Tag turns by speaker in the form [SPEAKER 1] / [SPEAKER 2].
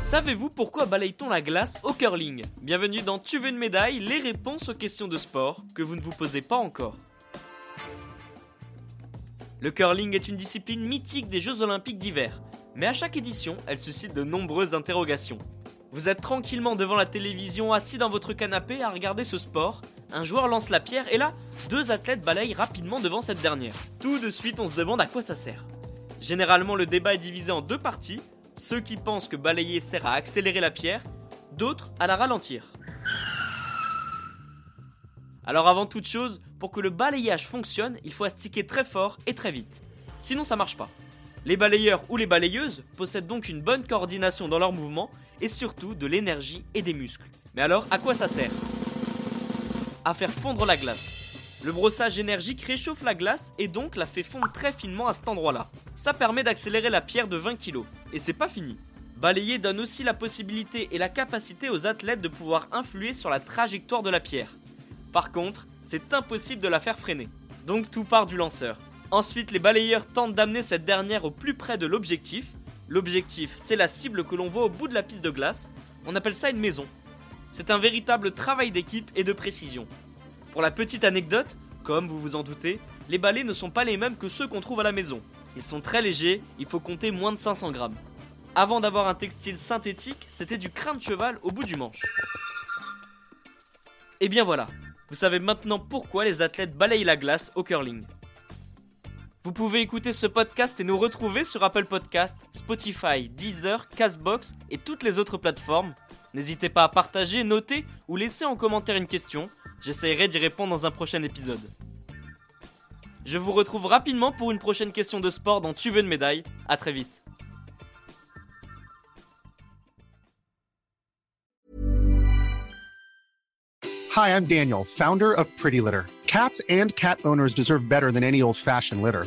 [SPEAKER 1] Savez-vous pourquoi balaye-t-on la glace au curling? Bienvenue dans Tu veux une médaille, les réponses aux questions de sport que vous ne vous posez pas encore. Le curling est une discipline mythique des Jeux Olympiques d'hiver, mais à chaque édition, elle suscite de nombreuses interrogations. Vous êtes tranquillement devant la télévision, assis dans votre canapé à regarder ce sport, un joueur lance la pierre et là, deux athlètes balayent rapidement devant cette dernière. Tout de suite, on se demande à quoi ça sert. Généralement, le débat est divisé en deux parties, ceux qui pensent que balayer sert à accélérer la pierre, d'autres à la ralentir. Alors avant toute chose, pour que le balayage fonctionne, il faut astiquer très fort et très vite. Sinon ça marche pas. Les balayeurs ou les balayeuses possèdent donc une bonne coordination dans leurs mouvements et surtout de l'énergie et des muscles. Mais alors, à quoi ça sert? À faire fondre la glace. Le brossage énergique réchauffe la glace et donc la fait fondre très finement à cet endroit-là. Ça permet d'accélérer la pierre de 20 kg. Et c'est pas fini. Balayer donne aussi la possibilité et la capacité aux athlètes de pouvoir influer sur la trajectoire de la pierre. Par contre, c'est impossible de la faire freiner. Donc tout part du lanceur. Ensuite, les balayeurs tentent d'amener cette dernière au plus près de l'objectif. L'objectif, c'est la cible que l'on voit au bout de la piste de glace. On appelle ça une maison. C'est un véritable travail d'équipe et de précision. Pour la petite anecdote, comme vous vous en doutez, les balais ne sont pas les mêmes que ceux qu'on trouve à la maison. Ils sont très légers, il faut compter moins de 500 grammes. Avant d'avoir un textile synthétique, c'était du crin de cheval au bout du manche. Et bien voilà, vous savez maintenant pourquoi les athlètes balayent la glace au curling. Vous pouvez écouter ce podcast et nous retrouver sur Apple Podcast, Spotify, Deezer, Castbox et toutes les autres plateformes. N'hésitez pas à partager, noter ou laisser en commentaire une question J'essaierai d'y répondre dans un prochain épisode. Je vous retrouve rapidement pour une prochaine question de sport dans Tu veux une médaille. À très vite.
[SPEAKER 2] Hi, I'm Daniel, founder of Pretty Litter. Cats and cat owners deserve better than any old-fashioned litter.